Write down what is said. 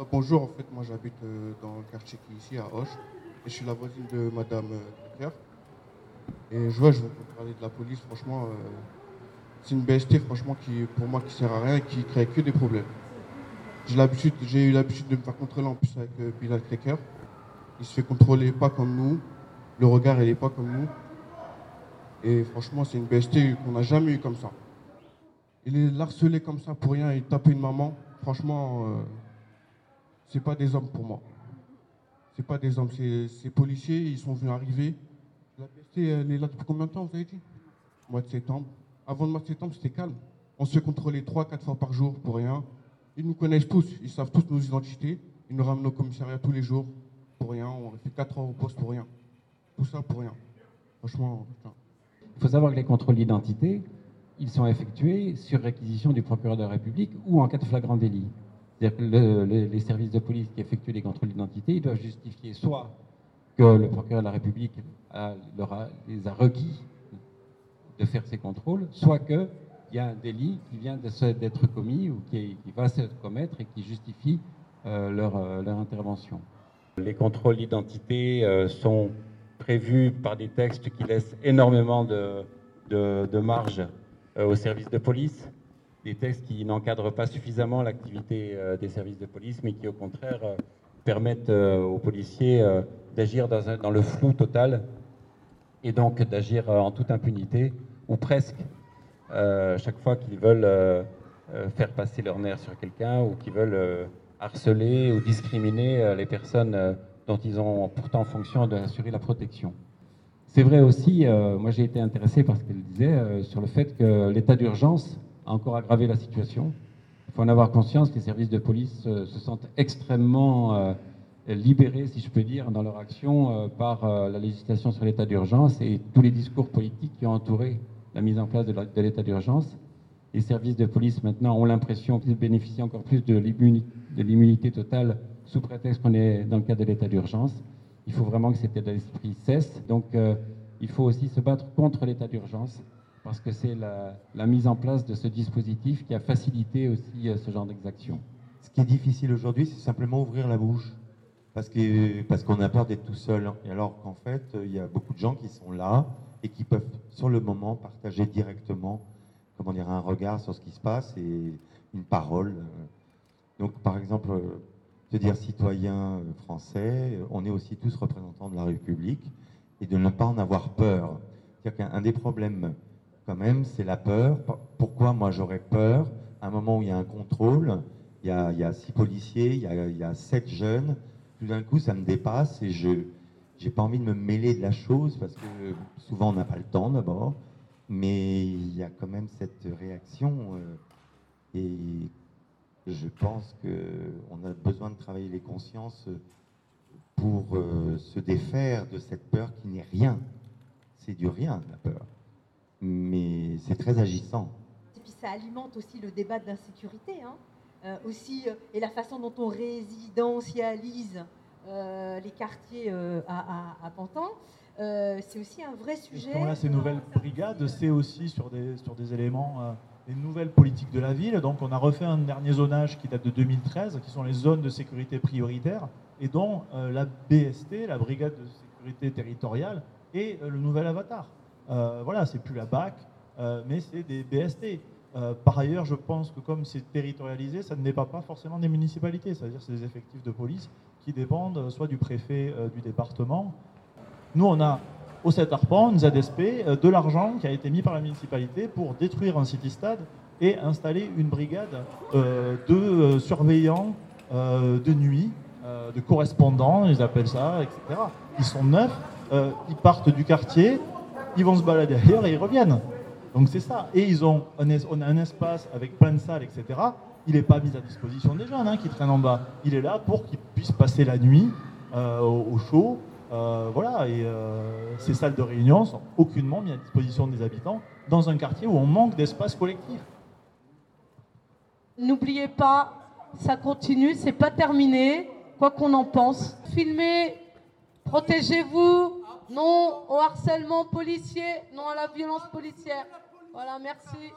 Euh, bonjour, en fait, moi j'habite euh, dans le quartier qui est ici, à Hoche, et je suis la voisine de Madame euh, Et je vois, je vais parler de la police, franchement, euh, c'est une BST, franchement, qui, pour moi, qui sert à rien et qui crée que des problèmes. J'ai eu l'habitude de me faire contrôler en plus avec Bilal Klecker. Il se fait contrôler pas comme nous, le regard il est pas comme nous. Et franchement, c'est une BST qu'on n'a jamais eu comme ça. Il est harcelé comme ça pour rien, il tape une maman. Franchement, c'est pas des hommes pour moi. C'est pas des hommes, ces policiers, ils sont venus arriver. La BST, elle est là depuis combien de temps, vous avez dit? Mois de septembre. Avant le mois de septembre, c'était calme. On se contrôler 3-4 fois par jour pour rien. Ils nous connaissent tous, ils savent tous nos identités. Ils nous ramènent au commissariat tous les jours pour rien. On fait 4 heures au poste pour rien. Tout ça pour rien. Franchement, putain. Il faut savoir que les contrôles d'identité, ils sont effectués sur réquisition du procureur de la République ou en cas de flagrant délit. C'est-à-dire que le- le- les services de police qui effectuent les contrôles d'identité, ils doivent justifier soit que le procureur de la République les a requis de faire ces contrôles, soit qu'il y a un délit qui vient d'être commis ou qui, va se commettre et qui justifie euh, leur, euh, leur intervention. Les contrôles d'identité euh, sont prévus par des textes qui laissent énormément de, de, marge aux services de police, des textes qui n'encadrent pas suffisamment l'activité euh, des services de police, mais qui au contraire euh, permettent euh, aux policiers d'agir dans, le flou total et donc d'agir en toute impunité, ou presque, chaque fois qu'ils veulent faire passer leur nerf sur quelqu'un ou qu'ils veulent harceler ou discriminer les personnes dont ils ont pourtant fonction d'assurer la protection. C'est vrai aussi, moi j'ai été intéressé par ce qu'elle disait sur le fait que l'état d'urgence encore aggravé la situation. Il faut en avoir conscience, les services de police euh, se sentent extrêmement euh, libérés, si je peux dire, dans leur action euh, par la législation sur l'état d'urgence et tous les discours politiques qui ont entouré la mise en place de l'état d'urgence. Les services de police maintenant ont l'impression qu'ils bénéficient encore plus de l'immuni- de l'immunité totale sous prétexte qu'on est dans le cadre de l'état d'urgence. Il faut vraiment que cet état d'esprit cesse. Donc il faut aussi se battre contre l'état d'urgence parce que c'est la, mise en place de ce dispositif qui a facilité aussi euh, ce genre d'exaction. Ce qui est difficile aujourd'hui, c'est simplement ouvrir la bouche. Parce que parce qu'on a peur d'être tout seul. Et alors qu'en fait, il y a beaucoup de gens qui sont là et qui peuvent, sur le moment, partager directement, comment dire, un regard sur ce qui se passe et une parole. Donc, par exemple, euh, de dire citoyen euh, français, euh, on est aussi tous représentants de la République et de ne pas en avoir peur. C'est-à-dire qu'un un des problèmes, quand même, c'est la peur. Pourquoi moi j'aurais peur? À un moment où il y a un contrôle il y a, six policiers, il y a, il y a sept jeunes. Tout d'un coup, ça me dépasse et je n'ai pas envie de me mêler de la chose parce que souvent on n'a pas le temps d'abord. Mais il y a quand même cette réaction euh, et je pense qu'on a besoin de travailler les consciences pour euh, se défaire de cette peur qui n'est rien. C'est du rien, la peur. Mais c'est très agissant. Et puis ça alimente aussi le débat de l'insécurité, hein. Euh, aussi, euh, et la façon dont on résidentialise euh, les quartiers euh, à, à- à Pantin, euh, c'est aussi un vrai sujet. Là, ces nouvelles brigades, c'est aussi sur des, sur des éléments, euh, des nouvelles politiques de la ville. Donc, on a refait un dernier zonage qui date de 2013, qui sont les zones de sécurité prioritaires, et dont euh, la BST, la Brigade de sécurité territoriale, est euh, le nouvel avatar. Euh, voilà, c'est plus la BAC, euh, mais c'est des BST. Euh, par ailleurs, je pense que comme c'est territorialisé, ça ne dépend pas forcément des municipalités, c'est-à-dire c'est des effectifs de police qui dépendent soit du préfet du département. Nous, on a au 7 Arpent, une ZSP, euh, de l'argent qui a été mis par la municipalité pour détruire un city-stade et installer une brigade de surveillants de nuit, de correspondants, ils appellent ça, etc. Ils sont neufs, ils partent du quartier, ils vont se balader ailleurs et ils reviennent. Donc c'est ça. Et ils ont un, on un espace avec plein de salles, etc. Il n'est pas mis à disposition des jeunes hein, qui traînent en bas. Il est là pour qu'ils puissent passer la nuit euh, au, au chaud. Euh, voilà. Et euh, ces salles de réunion sont aucunement mises à disposition des habitants dans un quartier où on manque d'espace collectif. N'oubliez pas, ça continue, c'est pas terminé, quoi qu'on en pense. Filmez, protégez-vous, non au harcèlement policier, non à la violence policière. Voilà, merci.